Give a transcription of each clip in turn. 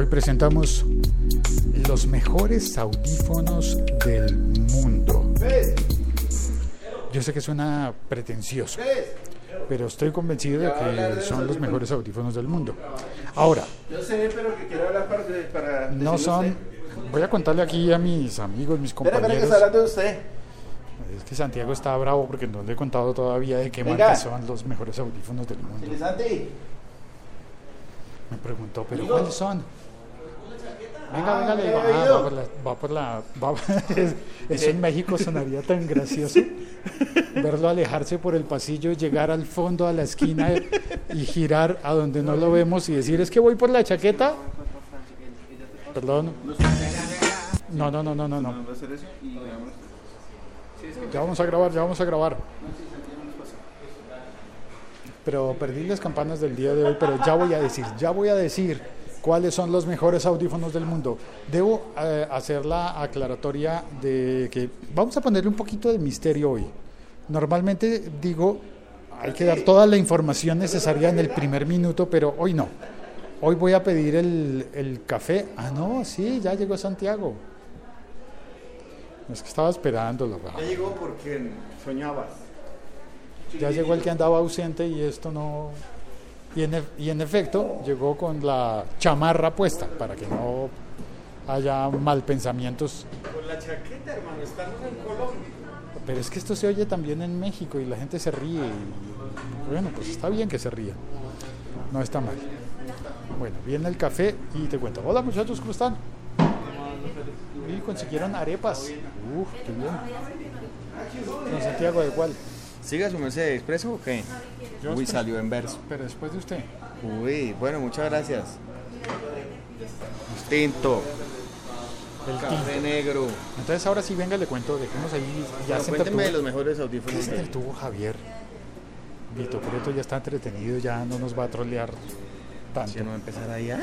Hoy presentamos los mejores audífonos del mundo. Yo sé que suena pretencioso, pero estoy convencido de que son los mejores audífonos del mundo. Ahora, Yo sé, pero que quiero hablar para, para no son... Voy a contarle aquí a mis amigos, mis compañeros. de usted. Es que Santiago está bravo porque no le he contado todavía de qué marca son los mejores audífonos del mundo. Me preguntó, ¿pero cuáles son? Venga, venga, le ¿me digo, ah, va por la... Va por la va- eso en México sonaría tan gracioso. Verlo alejarse por el pasillo, llegar al fondo, a la esquina y girar a donde no lo vemos y decir, es que voy por la chaqueta. Perdón. No, no, no, no, no, no. Ya vamos a grabar, ya vamos a grabar. Pero perdí las campanas del día de hoy, pero ya voy a decir, ya voy a decir cuáles son los mejores audífonos del mundo. Debo eh, hacer la aclaratoria de que vamos a ponerle un poquito de misterio hoy. Normalmente digo, hay que dar toda la información necesaria en el primer minuto, pero hoy no. Hoy voy a pedir el, el café. Ah, no, sí, ya llegó Santiago. Es que estaba esperándolo. Ya llegó porque soñabas. Ya llegó el que andaba ausente y esto no... Y en, y en efecto llegó con la chamarra puesta para que no haya mal pensamientos. Con la chaqueta, hermano, estamos en Colombia. Pero es que esto se oye también en México y la gente se ríe. y, bueno, pues está bien que se ría. No está mal. Bueno, viene el café y te cuento. Hola muchachos, ¿cómo están? Y consiguieron arepas. Uf, qué bien. Don Santiago, ¿de cuál? ¿Siga su merced expreso o qué? Yo Uy, salió en verso. Pero después de usted. Uy, bueno, muchas gracias. Tinto, El café tinto. negro. Entonces ahora sí, venga, le cuento, dejemos ahí. Ya Bueno, cuénteme de los mejores ¿Qué audífonos. se entretuvo Javier? Vito Preto ya está entretenido, ya no nos va a trolear tanto. Si no va a empezar ahí. ah,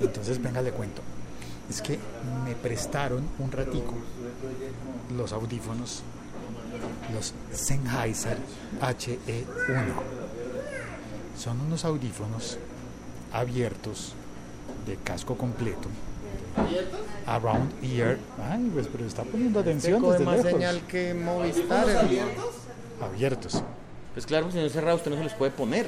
Entonces, venga, le cuento. Es que me prestaron un ratico los audífonos, los Sennheiser HE1. Son unos audífonos abiertos de casco completo. Around ear. Ay, pues, pero está poniendo Usted atención desde más lejos. señal que Movistar. hermano. Abiertos. Pues claro, si no es cerrado, usted no se los puede poner.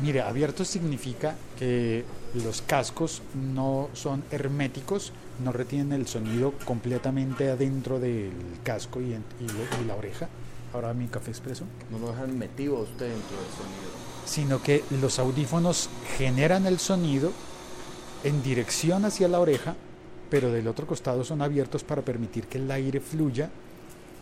Mire, abiertos significa que los cascos no son herméticos, no retienen el sonido completamente adentro del casco y, en- y la oreja. Ahora mi café expreso. No lo dejan metido a usted dentro del sonido. Sino que los audífonos generan el sonido en dirección hacia la oreja, pero del otro costado son abiertos para permitir que el aire fluya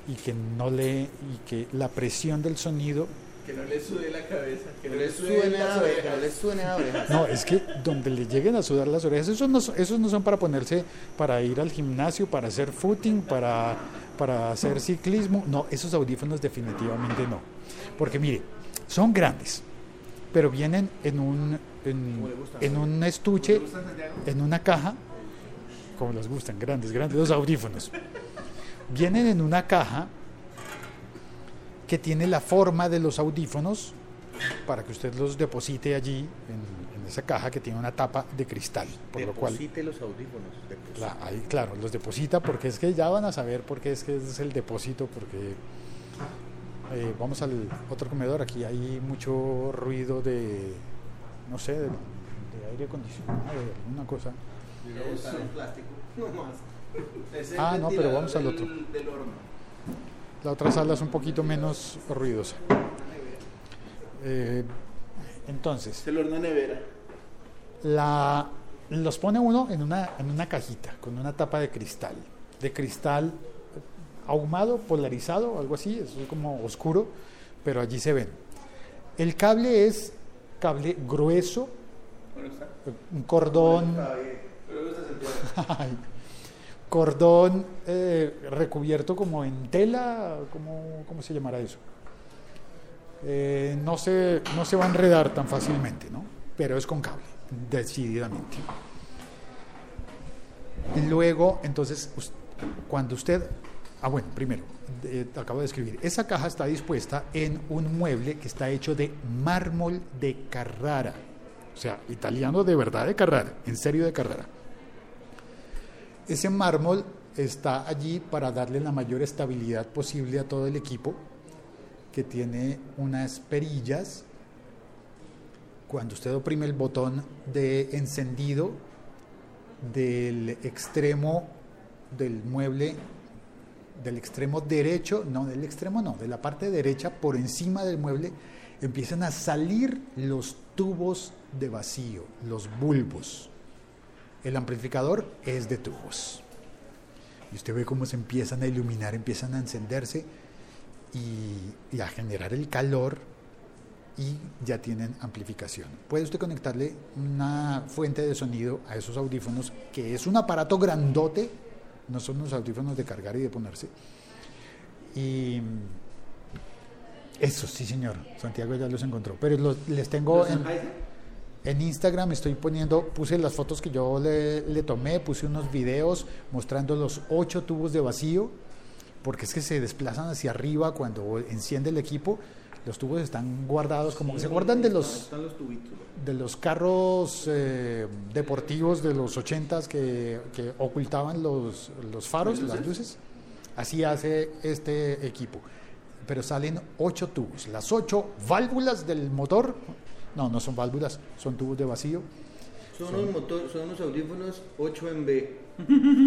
y que no le y que la presión del sonido Que no le sude la cabeza. Que No le suene no le suene a la oreja. No, es que donde le lleguen a sudar las orejas, esos no, son- esos no son para ponerse, para ir al gimnasio, para hacer footing, para, para hacer ciclismo. No, esos audífonos definitivamente no. Porque mire, son grandes, pero vienen en un, en, en un estuche, en una caja, como les gustan, grandes, grandes los audífonos. Vienen en una caja que tiene la forma de los audífonos para que usted los deposite allí en, en esa caja que tiene una tapa de cristal, por lo cual Deposite los audífonos. deposite. la- ahí, claro, los deposita porque es que ya van a saber por qué es que es el depósito, porque eh, vamos al otro comedor, aquí hay mucho ruido de, no sé, de, de aire acondicionado, de alguna cosa. Es el Ah, no, pero vamos al otro. del- del horno. La otra sala es un poquito menos ruidosa. Eh, entonces, Es el horno nevera. la, los pone uno en una, en una cajita con una tapa de cristal, de cristal ahumado, polarizado, algo así, es como oscuro, pero allí se ven. El cable es cable grueso, un cordón, ay, cordón eh, recubierto como en tela, ¿cómo, cómo se llamará eso? Eh, no, se, no se va a enredar tan fácilmente, ¿no? Pero es con cable, decididamente. Luego, entonces, cuando usted... Ah, bueno, primero, eh, acabo de escribir. Esa caja está dispuesta en un mueble que está hecho de mármol de Carrara. O sea, italiano de verdad de carrera, en serio de carrera. Ese mármol está allí para darle la mayor estabilidad posible a todo el equipo, que tiene unas perillas. Cuando usted oprime el botón de encendido del extremo del mueble, del extremo derecho, no, del extremo no, de la parte derecha por encima del mueble, empiezan a salir los tubos de vacío, los bulbos. El amplificador es de tubos. Y usted ve cómo se empiezan a iluminar, empiezan a encenderse y, y a generar el calor y ya tienen amplificación. Puede usted conectarle una fuente de sonido a esos audífonos, que es un aparato grandote, no son unos audífonos de cargar y de ponerse. Y eso, sí señor, Santiago ya los encontró. Pero los, les tengo ¿Los en? En Instagram, estoy poniendo, puse las fotos que yo le, le tomé, puse unos videos mostrando los ocho tubos de vacío, porque es que se desplazan hacia arriba cuando enciende el equipo. Los tubos están guardados como que se guardan de los los tubitos. de los carros eh, deportivos de los ochentas que, que ocultaban los, los faros, ¿Las las luces? luces. Así hace este equipo. Pero salen ocho tubos. Las ocho válvulas del motor, no, no son válvulas, son tubos de vacío. Son unos, motor, son unos audífonos 8 en B.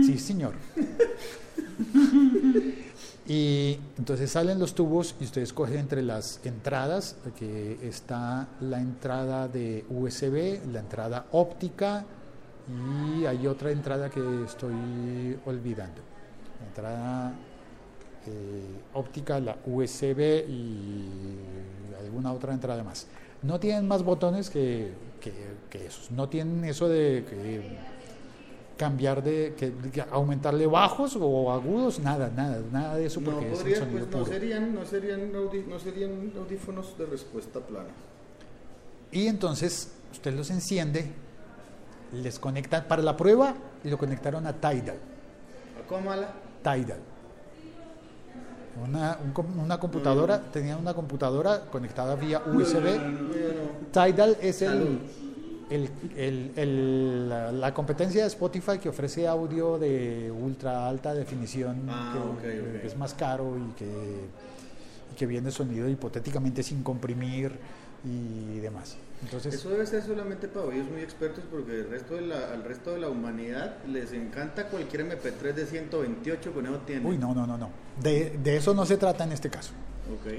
Sí, señor. Y entonces salen los tubos y usted escoge entre las entradas, que está la entrada de USB, la entrada óptica y hay otra entrada que estoy olvidando. La entrada eh, óptica, la USB y alguna otra entrada más. No tienen más botones que, que, que esos. No tienen eso de que cambiar de, que, que aumentarle bajos o agudos, nada, nada, nada de eso No, porque es podría, el sonido pues, no, puro. serían, no, serían audi- no serían audífonos de respuesta plana. Y entonces usted los enciende, les conecta para la prueba y lo conectaron a Tidal. ¿A? Tidal. Una, un una computadora, tenía una computadora conectada vía USB. Tidal es el, el, el- el- la, la competencia de Spotify que ofrece audio de ultra alta definición, Ah, que es más caro y que, y que viene sonido hipotéticamente sin comprimir y demás. Entonces, Eso debe ser solamente para oídos muy expertos porque el resto de la, al resto de la humanidad les encanta cualquier MP3 de 128 con eso tiene. uy, no, no, no, no. De, de eso no se trata en este caso. Ok.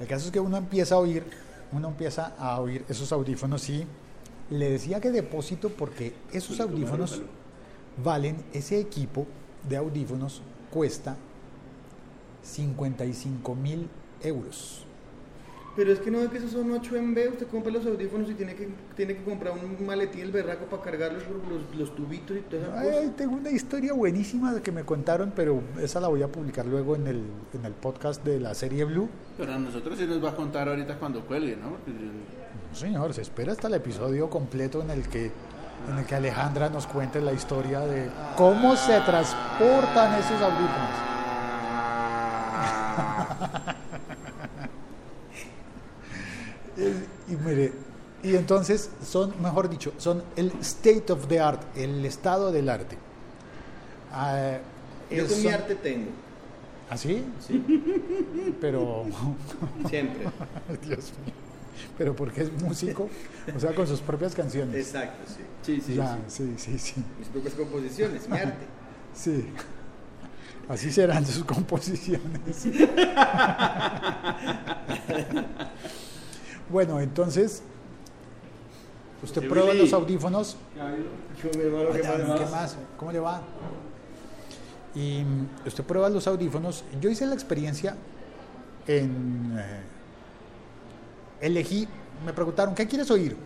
El caso es que uno empieza a oír, uno empieza a oír esos audífonos y le decía que depósito porque esos audífonos valen, ese equipo de audífonos cuesta 55 mil euros. Pero es que no ve que esos son 8 en B, usted compra los audífonos y tiene que, tiene que comprar un maletín el berraco para cargarlos por los, los tubitos y toda esa cosa. Ay, tengo una historia buenísima que me contaron, pero esa la voy a publicar luego en el, en el podcast de la serie Blue. Pero a nosotros sí nos va a contar ahorita cuando cuelgue, ¿no? Porque No, señor, se espera hasta el episodio completo en el que en el que Alejandra nos cuente la historia de cómo se transportan esos audífonos. Y, mire, y entonces son, mejor dicho, son el state of the art, el estado del arte. Ah, Yo es- con mi son- arte tengo, ¿Así? sí, Pero, siempre. Dios mío, pero porque es músico, o sea, con sus propias canciones. Exacto, sí. sí, sí, ya, sí. sí, sí, sí, Mis propias composiciones, mi arte. sí. Así serán sus composiciones. Bueno, entonces, usted Sí, prueba Willy. los audífonos. Yo, mi hermano, ¿qué Ay, más? ¿Qué más? ¿Cómo le va? Y mm, usted prueba los audífonos. Yo hice la experiencia en... eh, elegí, me preguntaron, ¿qué quieres oír?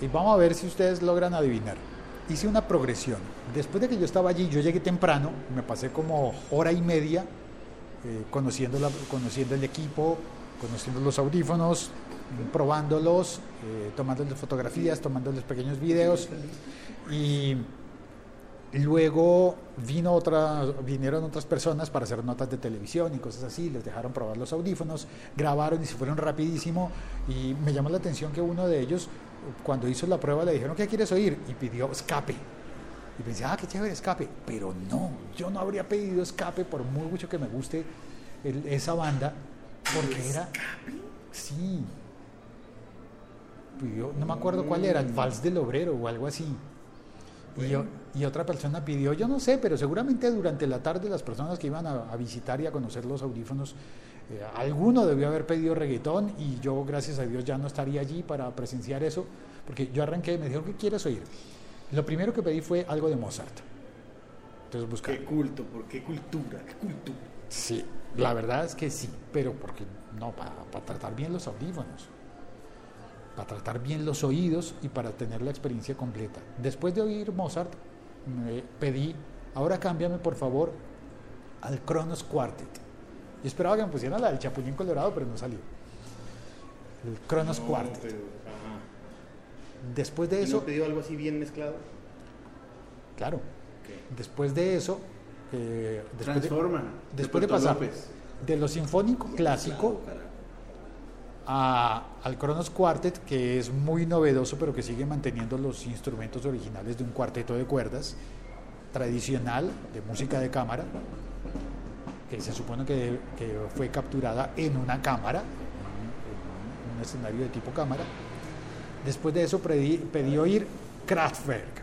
Y vamos a ver si ustedes logran adivinar. Hice una progresión. Después de que yo estaba allí, yo llegué temprano, me pasé como hora y media eh, conociendo, la- conociendo el equipo, conociendo los audífonos, probándolos, eh, tomándoles fotografías, tomándoles pequeños videos. Y luego vino otra, vinieron otras personas para hacer notas de televisión y cosas así, les dejaron probar los audífonos, grabaron y se fueron rapidísimo. Y me llamó la atención que uno de ellos cuando hizo la prueba le dijeron, ¿qué quieres oír? Y pidió escape. Y pensé, ah, qué chévere, escape. Pero no, yo no habría pedido escape por muy mucho que me guste esa banda, porque era... Sí. Pidió, no me acuerdo cuál era, el Vals del Obrero o algo así. Y, otra persona pidió, yo no sé, pero seguramente durante la tarde las personas que iban a, a visitar y a conocer los audífonos, eh, alguno debió haber pedido reggaetón y yo, gracias a Dios, ya no estaría allí para presenciar eso, porque yo arranqué y me dijeron, ¿qué quieres oír? Lo primero que pedí fue algo de Mozart. Entonces buscar. Qué culto, por qué cultura, qué cultura. Sí, la verdad es que sí, pero porque no, para, para tratar bien los audífonos, para tratar bien los oídos y para tener la experiencia completa. Después de oír Mozart, me pedí, ahora cámbiame por favor al Kronos Quartet. Yo esperaba que me pusieran la del Chapulín Colorado, pero no salió. El Kronos No, Quartet. pero, ajá. Después de ¿Y eso, no pidió algo así bien mezclado? claro, después de eso, eh, después de- Transforma. después de Puerto pasar López. de lo sinfónico clásico a- al Kronos Quartet, que es muy novedoso, pero que sigue manteniendo los instrumentos originales de un cuarteto de cuerdas tradicional de música de cámara, que se supone que, que fue capturada en una cámara, en un escenario de tipo cámara. Después de eso pedí, pedí oír Kraftwerk.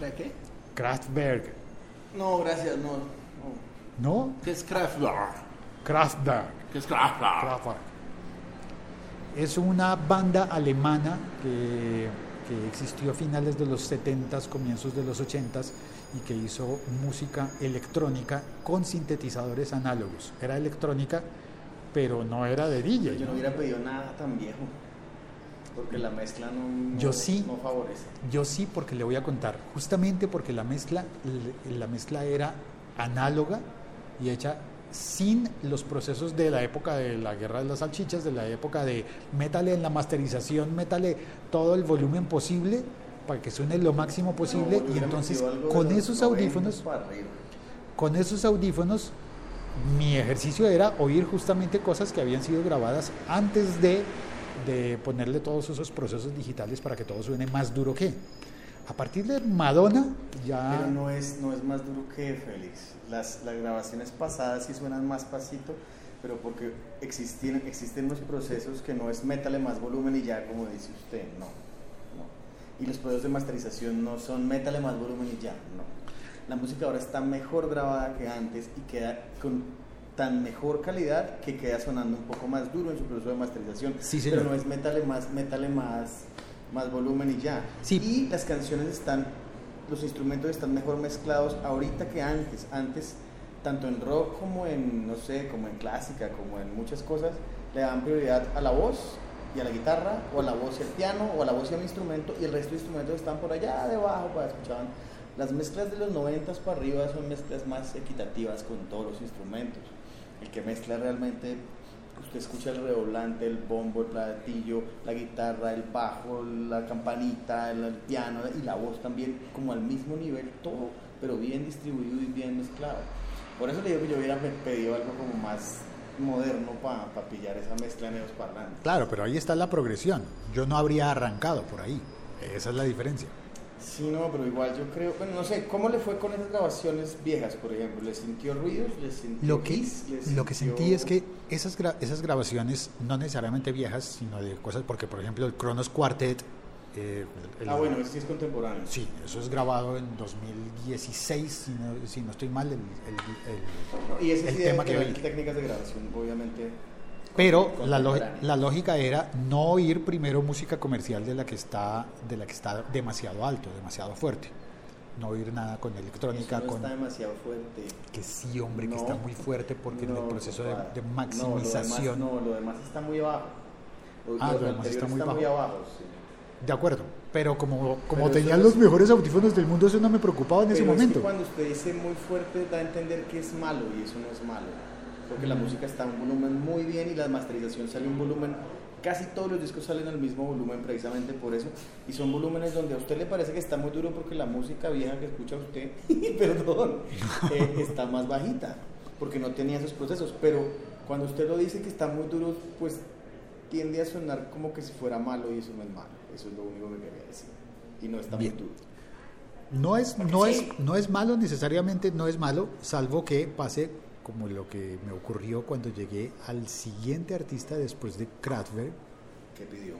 ¿La qué? Kraftwerk, No, gracias, no. no. ¿no? ¿Qué es Kraftwerk? Kraftwerk. ¿Qué es Kraftwerk? Kraftwerk. Es una banda alemana que, que existió a finales de los 70s, comienzos de los 80s y que hizo música electrónica con sintetizadores análogos. Era electrónica, pero no era de DJ. Yo no ¿no? hubiera pedido nada tan viejo. Porque la mezcla no, no- Yo sí. no favorece. Yo sí, porque le voy a contar. Justamente porque la mezcla, la mezcla era análoga y hecha sin los procesos de la época de la guerra de las salchichas, de la época de métale en la masterización, métale todo el volumen posible para que suene lo máximo posible No, y entonces con esos 90 audífonos con esos audífonos mi ejercicio era oír justamente cosas que habían sido grabadas antes de, de ponerle todos esos procesos digitales para que todo suene más duro que. A partir de Madonna ya... Pero no es, no es más duro que Félix. Las, las grabaciones pasadas sí suenan más pasito, pero porque existen, existen los procesos que no es métale más volumen y ya, como dice usted, no. no. Y los procesos de masterización no son métale más volumen y ya, no. La música ahora está mejor grabada que antes y queda con tan mejor calidad que queda sonando un poco más duro en su proceso de masterización. Sí, pero no es métale más, métale más, más volumen y ya. Sí. Y las canciones están, los instrumentos están mejor mezclados ahorita que antes. Antes, tanto en rock como en, no sé, como en clásica, como en muchas cosas, le daban prioridad a la voz y a la guitarra, o a la voz y al piano, o a la voz y al instrumento, y el resto de instrumentos están por allá debajo para escuchar. Las mezclas de los 90 para arriba son mezclas más equitativas con todos los instrumentos. El que mezcla realmente, usted escucha el redoblante, el bombo, el platillo, la guitarra, el bajo, la campanita, el, el piano y la voz también, como al mismo nivel, todo, pero bien distribuido y bien mezclado. Por eso le digo que yo hubiera pe- pedido algo como más moderno para pillar esa mezcla en esos parlantes. Claro, pero ahí está la progresión. Yo no habría arrancado por ahí. Esa es la diferencia. Sí, no, pero igual yo creo, bueno, no sé, ¿cómo le fue con esas grabaciones viejas, por ejemplo? ¿Le sintió ruidos? ¿Le sintió Lo que, lo que sentí es que esas, gra- esas grabaciones, no necesariamente viejas, sino de cosas, porque por ejemplo el Kronos Quartet... eh, el- Ah, bueno, ese sí es contemporáneo. Sí, eso es grabado en 2016, si no, si no estoy mal, el, el- el- Y ese el sí tema que oí. técnicas de grabación, obviamente. Pero la, la lógica era no oír primero música comercial de la que está de la que está demasiado alto, demasiado fuerte. No oír nada con electrónica, Eso no con está demasiado fuerte. que sí, hombre, que No, está muy fuerte porque en No, el proceso de, de maximización. No, lo demás, no, lo demás está muy abajo. Lo, Ah, lo lo demás está muy bajo. abajo, sí. De acuerdo, pero como, como Pero tenían los es- mejores audífonos del mundo, eso no me preocupaba en ese Pero es que momento. cuando usted dice muy fuerte, da a entender que es malo y eso no es malo. Porque la música está a un volumen muy bien y la masterización sale a un volumen. Casi todos los discos salen al mismo volumen precisamente por eso. Y son volúmenes donde a usted le parece que está muy duro porque la música vieja que escucha usted, perdón, eh, está más bajita. Porque no tenía esos procesos. Pero cuando usted lo dice que está muy duro, pues tiende a sonar como que si fuera malo y eso no es malo. Eso es lo único que quería decir. Y no está muy Bien. duro. No es, no, es, no es malo, necesariamente no es malo, salvo que pase como lo que me ocurrió cuando llegué al siguiente artista después de Kraftwerk. ¿Qué pidió?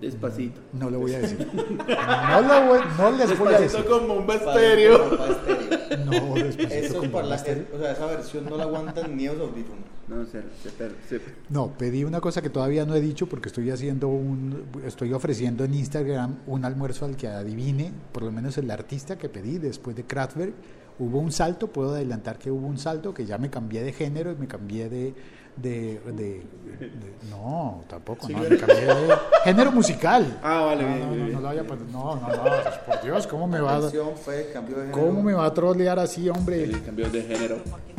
Despacito. No lo voy a decir. No, lo voy- no les voy a decir. Despacito como un. No, despacito Eso es como para la, más tarde. o sea, esa versión no la aguantan ni los audífonos. No, se, se, se- No, pedí una cosa que todavía no he dicho porque estoy haciendo un, estoy ofreciendo en Instagram un almuerzo al que adivine, por lo menos el artista que pedí después de Kraftwerk. Hubo un salto, puedo adelantar que hubo un salto, que ya me cambié de género y me cambié de, de, de- de- no, tampoco, no, me cambié de género musical. Ah, vale, no, bien, no, bien, no, bien. no, lo había no, no, no, por Dios, ¿cómo me va, fue de género. cómo me va a trolear así, hombre? Feliz cambio de género.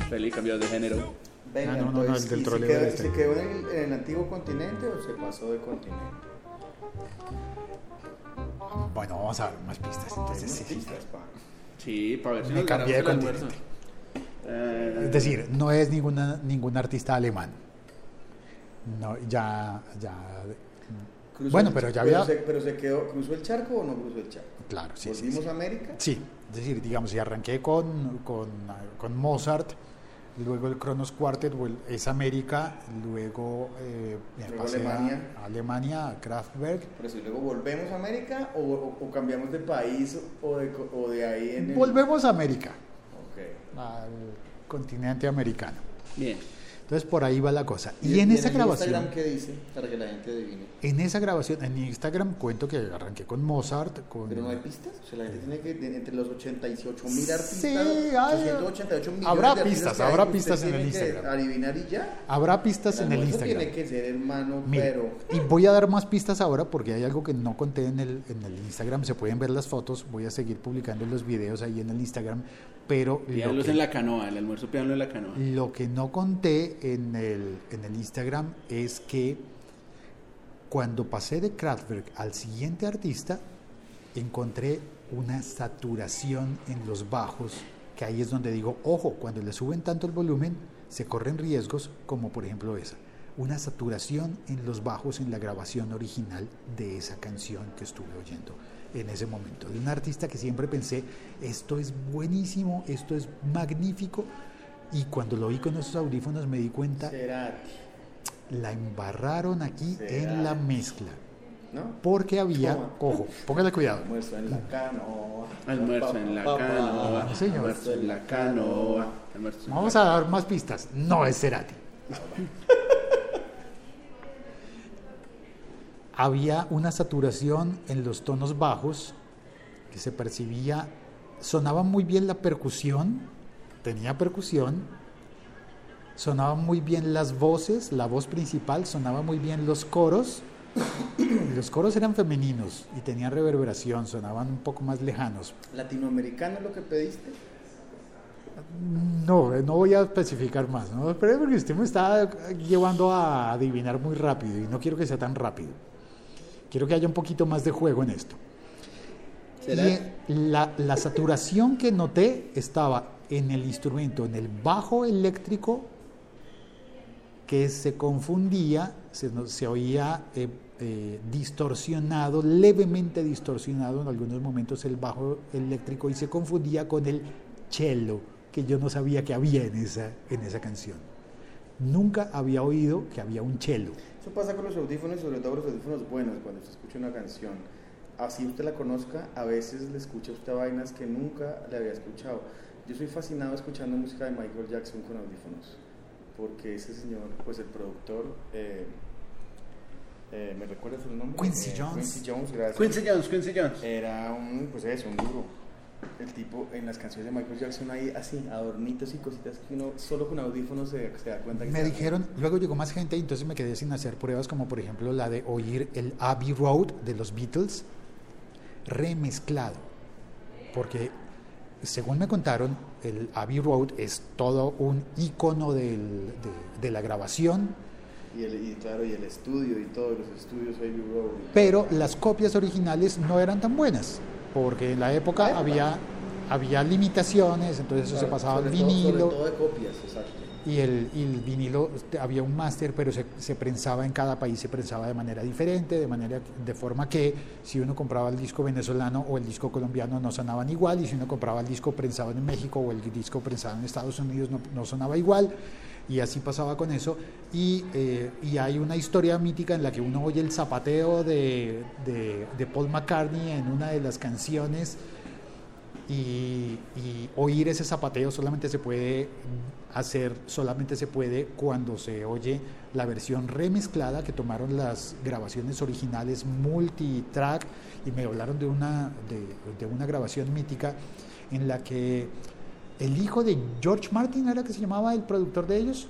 Feliz cambio de género. Venga, Ah, no, no, no, entonces, el del ¿y troleo se quedó, este. ¿Se quedó en el, en el antiguo continente o se pasó de continente? Bueno, vamos a ver más pistas. Entonces, sí, sí. Pistas, pa. Sí, para ver si Me cambié de continente. almuerzo. Eh, Es decir, no es ninguna, ningún artista alemán. No, ya, ya. Cruzó Bueno, el- pero ya había. Se, pero se quedó, ¿cruzó el charco o no cruzó el charco? Claro, sí, sí. ¿Volvimos sí. a América? Sí, es decir, digamos, si arranqué con, con, con Mozart, luego el Kronos Quartet es América, luego eh, Luego Alemania. a Alemania, a Kraftwerk. Por eso, ¿y luego volvemos a América o, o- o cambiamos de país o de, co- o de ahí en el... Volvemos a América, Ok. al continente americano. Bien. Entonces por ahí va la cosa. Y, en esa el grabación, Instagram qué dice? Para que la gente adivine. en esa grabación, en Instagram cuento que arranqué con Mozart, con Pero no hay pistas. O sea, la gente tiene que, entre los 88 mil artistas, Sí, hay- 888 millones habrá de pistas, que hay, habrá usted pistas en el Instagram. adivinar y ya. Habrá pistas en el Instagram. tiene que ser, hermano, pero... y voy a dar más pistas ahora porque hay algo que no conté en el, en el Instagram. Se pueden ver las fotos. Voy a seguir publicando los videos ahí en el Instagram. Pero lo Pídanlos que, en la canoa, el almuerzo pídanlo en la canoa. lo que no conté en el, en el Instagram es que cuando pasé de Kraftwerk al siguiente artista, encontré una saturación en los bajos, que ahí es donde digo, ojo, cuando le suben tanto el volumen, se corren riesgos, como por ejemplo esa, una saturación en los bajos en la grabación original de esa canción que estuve oyendo en ese momento. De un artista que siempre pensé, esto es buenísimo, esto es magnífico, y cuando lo oí con esos audífonos me di cuenta, Cerati, la embarraron aquí en la mezcla. ¿no? Porque había, Toma. ojo, póngale cuidado. Almuerzo en la canoa. Almuerzo en la canoa. señor. Almuerzo en la canoa. Almuerzo en Vamos la a dar más pistas. No es Cerati. Había una saturación en los tonos bajos que se percibía, sonaba muy bien la percusión, tenía percusión, sonaban muy bien las voces, la voz principal, sonaba muy bien los coros. Los coros eran femeninos y tenían reverberación, sonaban un poco más lejanos. ¿Latinoamericano es lo que pediste? No, eh, no voy a especificar más, ¿no? Pero porque usted me está llevando a adivinar muy rápido y no quiero que sea tan rápido. Quiero que haya un poquito más de juego en esto. La, la saturación que noté estaba en el instrumento, en el bajo eléctrico, que se confundía, se, se oía eh, eh, distorsionado, levemente distorsionado en algunos momentos el bajo eléctrico y se confundía con el cello, que yo no sabía que había en esa, en esa canción. Nunca había oído que había un cello. Eso pasa con los audífonos, sobre todo los audífonos buenos, cuando usted escucha una canción. Así usted la conozca, a veces le escucha usted vainas que nunca le había escuchado. Yo soy fascinado escuchando música de Michael Jackson con audífonos, porque ese señor, pues el productor, eh, eh, ¿me recuerdas su nombre? Quincy Eh, Jones. Quincy Jones, gracias. Quincy Jones, Quincy Jones. Era un, pues eso, un duro. El tipo, en las canciones de Michael Jackson hay así, adornitos y cositas que uno solo con audífonos se, se da cuenta que Me dijeron, luego llegó más gente y entonces me quedé sin hacer pruebas, como por ejemplo la de oír el Abbey Road de los Beatles remezclado. Porque según me contaron, el Abbey Road es todo un icono del- de, de la grabación, Y, el, y claro, y el estudio y todos los estudios Abbey Road. y pero las copias originales no eran tan buenas, porque en la época había, había limitaciones, entonces eso se pasaba al todo- vinilo. sobre todo de copias, exacto. y el, y el vinilo había un máster, pero se, se prensaba en cada país, se prensaba de manera diferente, de manera de forma que si uno compraba el disco venezolano o el disco colombiano no sonaban igual, y si uno compraba el disco prensado en México o el disco prensado en Estados Unidos no, no sonaba igual, y así pasaba con eso. Y, eh, y hay una historia mítica en la que uno oye el zapateo de, de, Paul McCartney en una de las canciones y, oír ese zapateo solamente se puede hacer, solamente se puede cuando se oye la versión remezclada que tomaron las grabaciones originales multitrack y me hablaron de una, de una grabación mítica en la que el hijo de George Martin era que se llamaba el productor de ellos,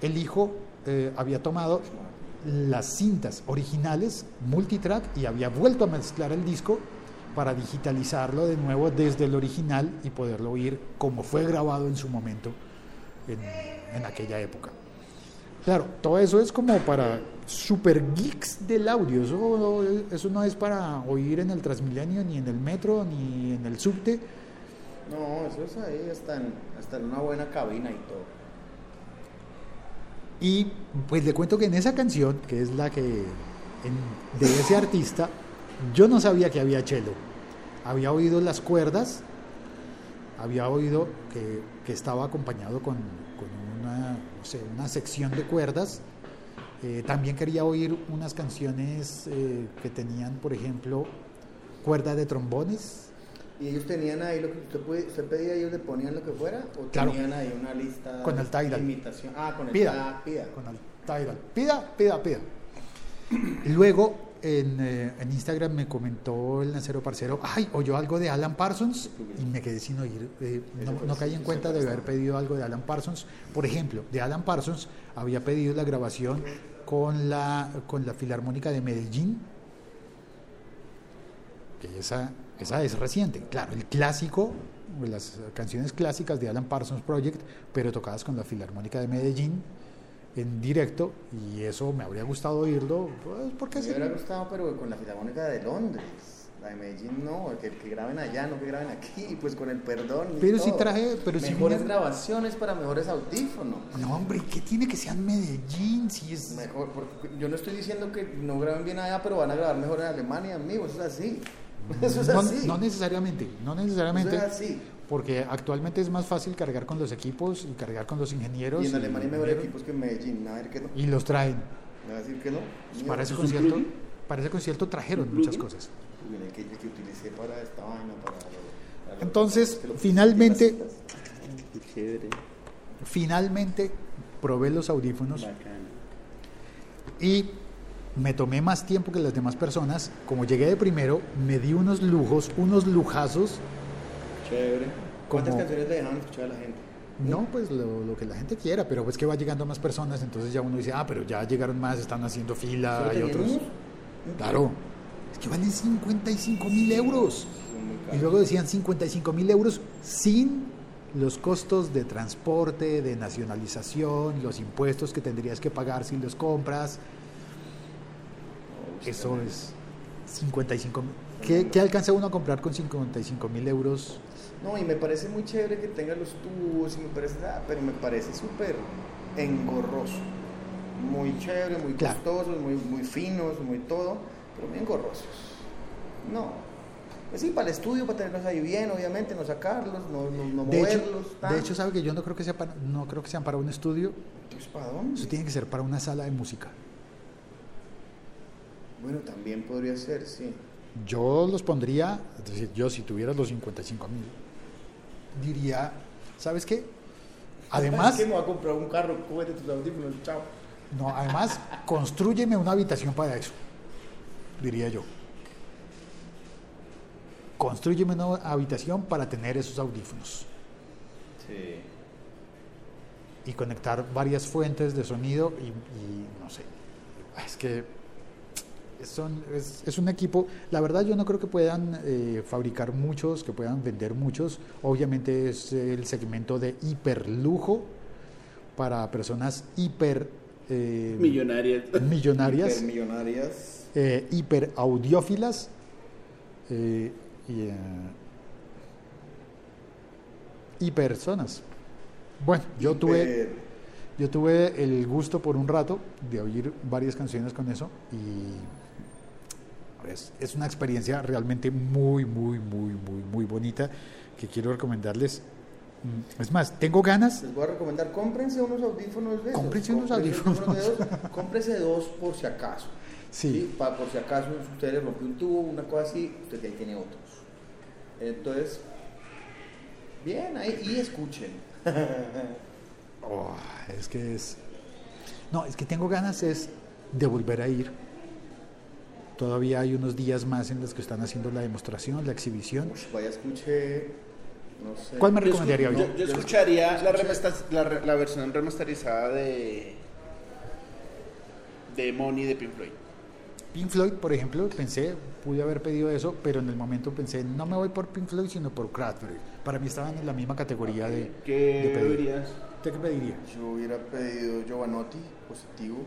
el hijo eh, había tomado las cintas originales multitrack y había vuelto a mezclar el disco para digitalizarlo de nuevo desde el original y poderlo oír como fue grabado en su momento en, aquella época. Claro, todo eso es como para super geeks del audio, eso, eso no es para oír en el Transmilenio, ni en el metro, ni en el subte. No, eso es ahí, hasta en, hasta en una buena cabina y todo. Y pues le cuento que en esa canción, que es la que de ese artista, yo no sabía que había cello. Había oído las cuerdas, había oído que, que estaba acompañado con, con una, una sección de cuerdas. Eh, también quería oír unas canciones eh, que tenían, por ejemplo, cuerda de trombones. ¿Y ellos tenían ahí lo que usted, puede- usted pedía, ellos le ponían lo que fuera? ¿O Claro. tenían ahí una lista Con el de imitación? Ah, con el Pida. ah, pida. Con el Tidal. Pida, pida, pida. Luego en, eh, en Instagram me comentó el Nancero Parcero, ay, oyó algo de Alan Parsons y me quedé sin oír. eh, no, no caí en cuenta de haber pedido algo de Alan Parsons. Por ejemplo, de Alan Parsons había pedido la grabación con la, con la Filarmónica de Medellín, que esa, esa es reciente. Claro, el clásico, las canciones clásicas de Alan Parsons Project, pero tocadas con la Filarmónica de Medellín en directo, y eso me habría gustado oírlo, pues, porque Me hubiera gustado, pero con la Filarmónica de Londres. La de Medellín no, que, que graben allá, no que graben aquí, pues con el perdón. y Pero todo. traje- pero Mejores vine- grabaciones para mejores audífonos. No, hombre, ¿qué tiene que ser Medellín? Si es... Mejor, porque yo no estoy diciendo que no graben bien allá, pero van a grabar mejor en Alemania, amigo, eso es así. Eso es no, así. no necesariamente, no eso necesariamente, es así. porque actualmente es más fácil cargar con los equipos y cargar con los ingenieros. Y en Alemania hay mejores ingenieros, equipos que en Medellín, a ver que no. Y los traen. Me va a decir que no. Pues para ese ¿Eso concierto, para ese concierto trajeron ¿Un muchas cosas. El que, el que utilicé para esta vaina, para Entonces, finalmente-. Qué chévere. Finalmente probé los audífonos Bacano. y me tomé más tiempo que las demás personas. Como llegué de primero, me di unos lujos, unos lujazos. Chévere. ¿Cuántas Como- canciones le dejaron escuchar a la gente? No, pues lo, lo que la gente quiera, pero pues que va llegando más personas, entonces ya uno dice, ah, pero ya llegaron más, están haciendo fila, ¿Solo hay otros. Claro, es que valen 55 mil euros. Y luego decían 55 mil euros sin los costos de transporte, de nacionalización, los impuestos que tendrías que pagar si los compras. Eso es 55 mil. ¿Qué, qué alcanza uno a comprar con 55 mil euros? No, y me parece muy chévere que tenga los tubos, y me parece, ah, pero me parece súper engorroso. Muy chévere, muy Claro. costosos, muy, muy finos, muy todo, pero muy engorrosos. No. Pues sí, para el estudio, para tenerlos ahí bien, obviamente, no sacarlos, no, no, no De hecho, moverlos. tan. de hecho, sabe que yo no creo que sea para, no creo que sean para un estudio, Entonces, ¿para dónde? eso tiene que ser para una sala de música. Bueno, también podría ser, sí. Yo los pondría, es decir, yo si tuviera los 55 mil, diría, ¿sabes qué? Además, me voy a comprar un carro, cógete tus audífonos, chao. no, además, construyeme una habitación para eso, diría yo. Construyeme una habitación para tener esos audífonos Sí. y conectar varias fuentes de sonido y, y no sé, es que son, es, es un equipo, la verdad yo no creo que puedan eh, fabricar muchos, que puedan vender muchos, obviamente es el segmento de hiperlujo para personas hiper eh, Millonarias. millonarias, Millonarias. eh, hiper audiófilas eh, y, eh, y personas. Bueno, yo tuve, Hiper- yo tuve el gusto por un rato de oír varias canciones con eso y es, es una experiencia realmente muy, muy, muy, muy, muy bonita que quiero recomendarles. Mm, Es más, tengo ganas. Les voy a recomendar, cómprense unos audífonos de esos. Cómprense unos audífonos. cómprense dos por si acaso. Sí. Pa- por si acaso usted le rompió un tubo, una cosa así, usted ya tiene otros. Entonces, bien, ahí, y escuchen. Oh, es que es. No, es que tengo ganas es de volver a ir. Todavía hay unos días más en los que están haciendo la demostración, la exhibición. Ush, vaya, escuche, no sé. ¿Cuál me recomendaría? Yo, yo escucharía la, la, versión remasterizada de de Money de Pink Floyd. Pink Floyd, por ejemplo, pensé, pude haber pedido eso, pero en el momento pensé, no me voy por Pink Floyd, sino por Cranberry. Para mí estaban en la misma categoría de, de ¿Qué pedir. dirías? ¿Usted qué pediría? Yo hubiera pedido Giovanotti, positivo.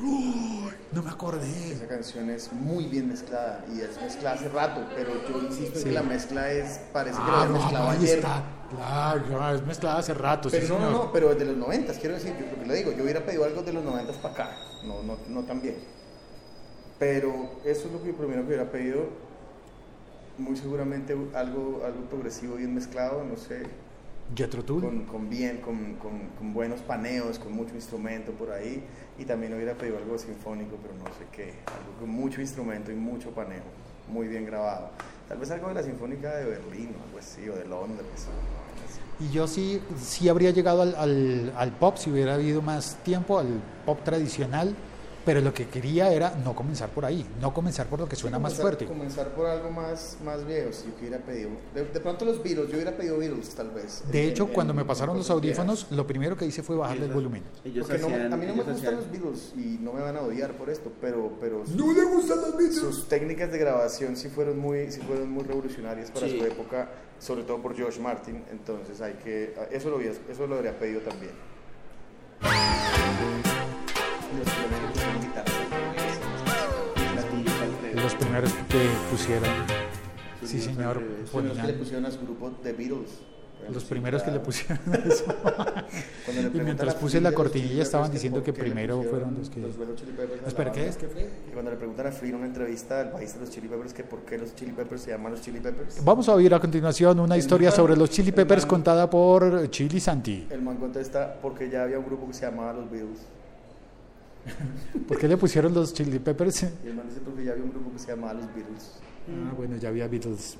No me acordé. Esa canción es muy bien mezclada y es mezclada hace rato, pero yo insisto en que la mezcla es, parece que la Ah, habían no, mezclado ahí ayer. está. Claro, es mezclada hace rato. Pero sí, no, no, señor. no, pero de los 90, quiero decir, yo que le digo, yo hubiera pedido algo de los 90 para acá, no, no, no tan bien. Pero eso es lo que primero que hubiera pedido, muy seguramente algo, algo progresivo bien mezclado, no sé, Jethro Tull. con, con bien, con, con, con buenos paneos, con mucho instrumento por ahí, y también hubiera pedido algo sinfónico, pero no sé qué, algo con mucho instrumento y mucho paneo, muy bien grabado. Tal vez algo de la Sinfónica de Berlín o algo así, o de Londres. Y yo sí, sí habría llegado al, al, al pop si hubiera habido más tiempo, al pop tradicional, pero lo que quería era no comenzar por ahí, no comenzar por lo que suena Sí, más comenzar- fuerte. Comenzar por algo más, más viejo, si yo hubiera pedido. De, de pronto los Beatles, yo hubiera pedido Beatles tal vez. De en- hecho, en- cuando me en pasaron los audífonos, lo primero que hice fue bajarle el volumen. Ellos Porque no- hacían- a mí no me gustan hacían- los Beatles y no me van a odiar por esto, pero, pero sus, le gustan los Beatles! sus técnicas de grabación sí fueron muy, sí fueron muy revolucionarias para Sí. su época, sobre todo por George Martin. Entonces hay que, eso lo, hubiera- eso lo habría pedido también. Los primeros que pusieron sí señor. Los primeros que le pusieron a su grupo The Beatles. los primeros que le pusieron eso. Y mientras puse la cortinilla estaban diciendo que primero fueron los que- Espera, ¿qué es? ¿Qué fue? Cuando le preguntan a Flea en una entrevista al país de los Chili Peppers que por qué los Chili Peppers se llaman los Chili Peppers, Vamos a oír a continuación una historia sobre los Chili Peppers contada por Chili Santi. el man contesta porque ya había un grupo que se llamaba los Beatles. ¿Por qué le pusieron los Chili Peppers? Y el man dice porque ya había un grupo que se llamaba los Beatles. Ah, bueno, ya había Beatles.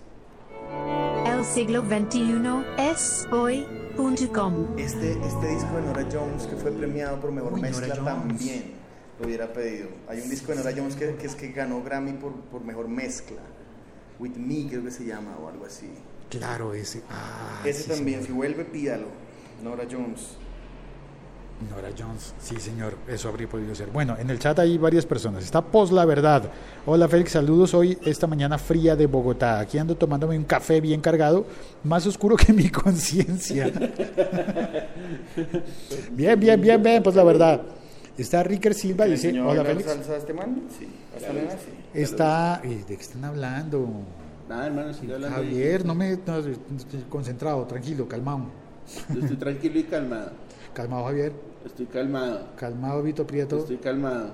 El siglo XXI es hoy.com. Este, este disco de Nora Jones que fue premiado por mejor Uy, mezcla también lo hubiera pedido. Hay un disco de Nora Jones que, que es que ganó Grammy por, por mejor mezcla. With Me creo que se llama o algo así. Claro, ese. Ah, Ese sí, también, señor. si vuelve pídalo. Nora Jones. Nora Jones, sí señor, eso habría podido ser. Bueno, en el chat hay varias personas. Está Pos La Verdad. Hola Félix, saludos hoy, esta mañana fría de Bogotá. Aquí ando tomándome un café bien cargado, más oscuro que mi conciencia. bien, bien, bien, bien, Pos La Verdad. Está Ricker Silva, ¿Le dice, hola Félix. salsa este man? Sí. Está, eh, ¿de qué están hablando? Nada, hermano, sigue hablando. Javier, no me, no, estoy concentrado, tranquilo, calmado. Yo estoy tranquilo y calmado. Calmado Javier, Estoy calmado. calmado Vito Prieto. Estoy calmado.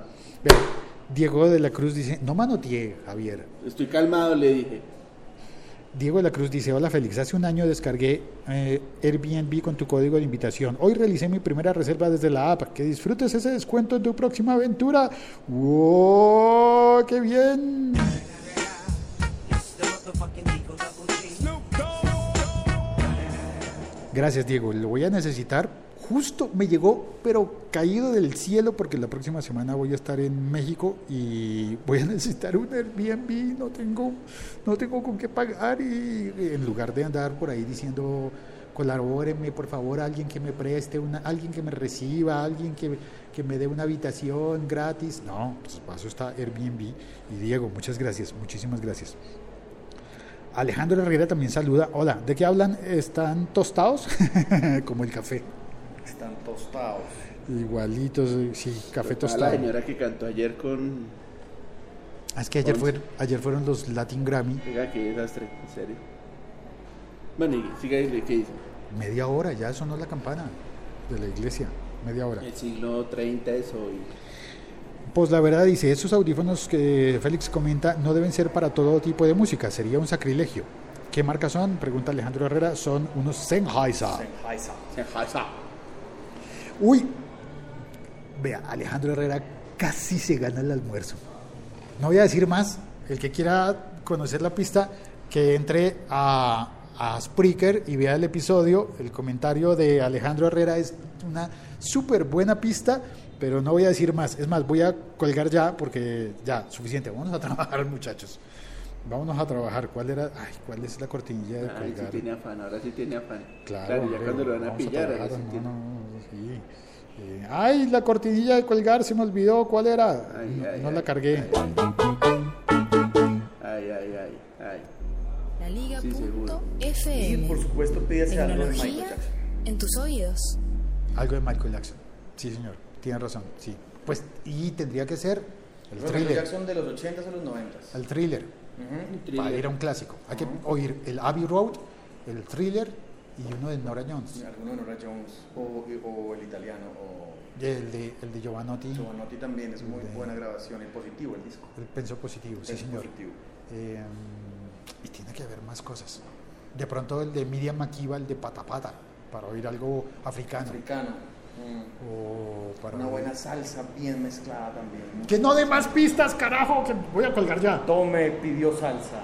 Diego de la Cruz dice, no manoteé, Javier. Estoy calmado, le dije. Diego de la Cruz dice, hola Félix, hace un año descargué eh, Airbnb con tu código de invitación. Hoy realicé mi primera reserva desde la app. Que disfrutes ese descuento en tu próxima aventura. ¡Wow! ¡Qué bien! Gracias Diego, lo voy a necesitar. Justo me llegó, pero caído del cielo, porque la próxima semana voy a estar en México y voy a necesitar un Airbnb. No tengo, no tengo con qué pagar y en lugar de andar por ahí diciendo colabóreme por favor alguien que me preste una, alguien que me reciba, alguien que, que me dé una habitación gratis. No, pues paso está Airbnb y Diego, muchas gracias, muchísimas gracias. Alejandro Herrera también saluda. Hola, ¿de qué hablan? ¿Están tostados? Como el café. Están tostados. Igualitos, eh, sí, café A la tostado. señora que cantó ayer con. Ah, es que ayer, Once. fue, ayer fueron los Latin Grammy. Oiga, qué desastre, en serio. Bueno, y siga ahí, ¿qué dice? Media hora, ya sonó la campana de la iglesia. Media hora. El siglo 30 es hoy. Pues la verdad dice, esos audífonos que Félix comenta no deben ser para todo tipo de música, sería un sacrilegio. ¿Qué marca son? Pregunta Alejandro Herrera, son unos Sennheiser. Sennheiser. Uy, vea, Alejandro Herrera casi se gana el almuerzo. No voy a decir más, el que quiera conocer la pista, que entre a, a Spreaker y vea el episodio, el comentario de Alejandro Herrera es una súper buena pista, pero no voy a decir más. Es más, voy a colgar ya porque ya, suficiente. Vámonos a trabajar, muchachos. Vámonos a trabajar. ¿Cuál era? Ay, ¿cuál es la cortinilla de Ay, sí colgar? tiene afán, ahora sí tiene afán. Claro, ya hombre, cuando lo van a vamos pillar, trabajar, sí no, tiene. no, no, sí. Eh, ay, la cortinilla de colgar se me olvidó. ¿Cuál era? Ay, no ay, no ay, la cargué. Ay, ay, ay, ay. La Liga Sí, seguro. Y FM. por supuesto pídase algo de Michael Tecnología Jackson. en tus oídos. Algo de Michael Jackson. Sí, señor. Tiene razón. Sí. Pues, y tendría que ser el Michael thriller. Jackson de los 80s a los 90s. El thriller. Ujú. Para ir a un clásico. Hay que oír el Abbey Road, el thriller y uno de Nora Jones. Alguno de Nora Jones o, o el italiano o Y el de, el de Giovanotti. Giovanotti también es muy De- buena grabación y positivo el disco. El penso positivo, sí, Es señor. positivo. Eh, y tiene que haber más cosas. De pronto el de Miriam Makiba, el de Patapata, para oír algo africano. Africano. Mm. O para Una oír- buena salsa bien mezclada también. Que no dé más pistas, carajo, que voy a colgar ya. Tome pidió salsa.